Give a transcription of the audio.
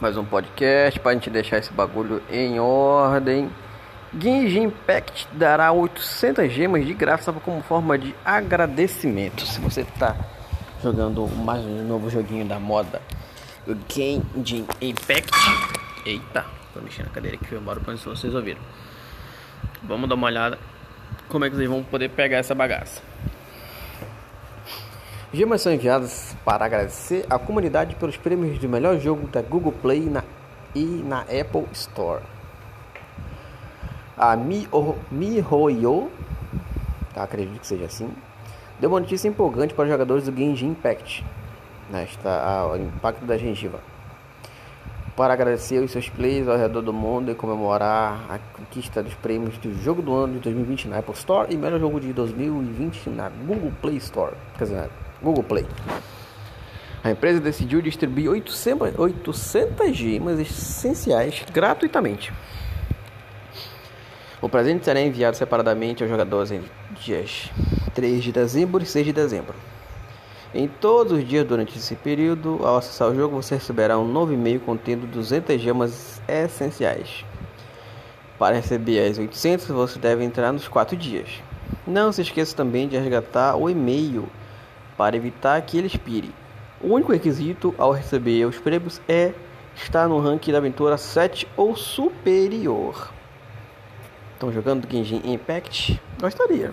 mais um podcast para a gente deixar esse bagulho em ordem. Genshin Impact dará 800 gemas de graça como forma de agradecimento. Se você está jogando mais um novo joguinho da moda, o Impact. Eita, tô mexendo na cadeira aqui, embora para vocês ouviram. Vamos dar uma olhada como é que vocês vão poder pegar essa bagaça. Gemas são enviadas para agradecer à comunidade pelos prêmios de melhor jogo da Google Play na, e na Apple Store. A MiHoYo, tá, acredito que seja assim, deu uma notícia empolgante para os jogadores do Genshin Impact, nesta, ah, o impacto da gengiva, para agradecer os seus players ao redor do mundo e comemorar a conquista dos prêmios do jogo do ano de 2020 na Apple Store e melhor jogo de 2020 na Google Play Store. Quer dizer, Google Play. A empresa decidiu distribuir 800, 800 gemas essenciais gratuitamente. O presente será enviado separadamente aos jogadores em dias 3 de dezembro e 6 de dezembro. Em todos os dias durante esse período, ao acessar o jogo, você receberá um novo e-mail contendo 200 gemas essenciais. Para receber as 800, você deve entrar nos 4 dias. Não se esqueça também de resgatar o e-mail para evitar que ele expire. O único requisito ao receber os prêmios é estar no ranking da aventura 7 ou superior. Estão jogando Genshin Impact? Gostaria.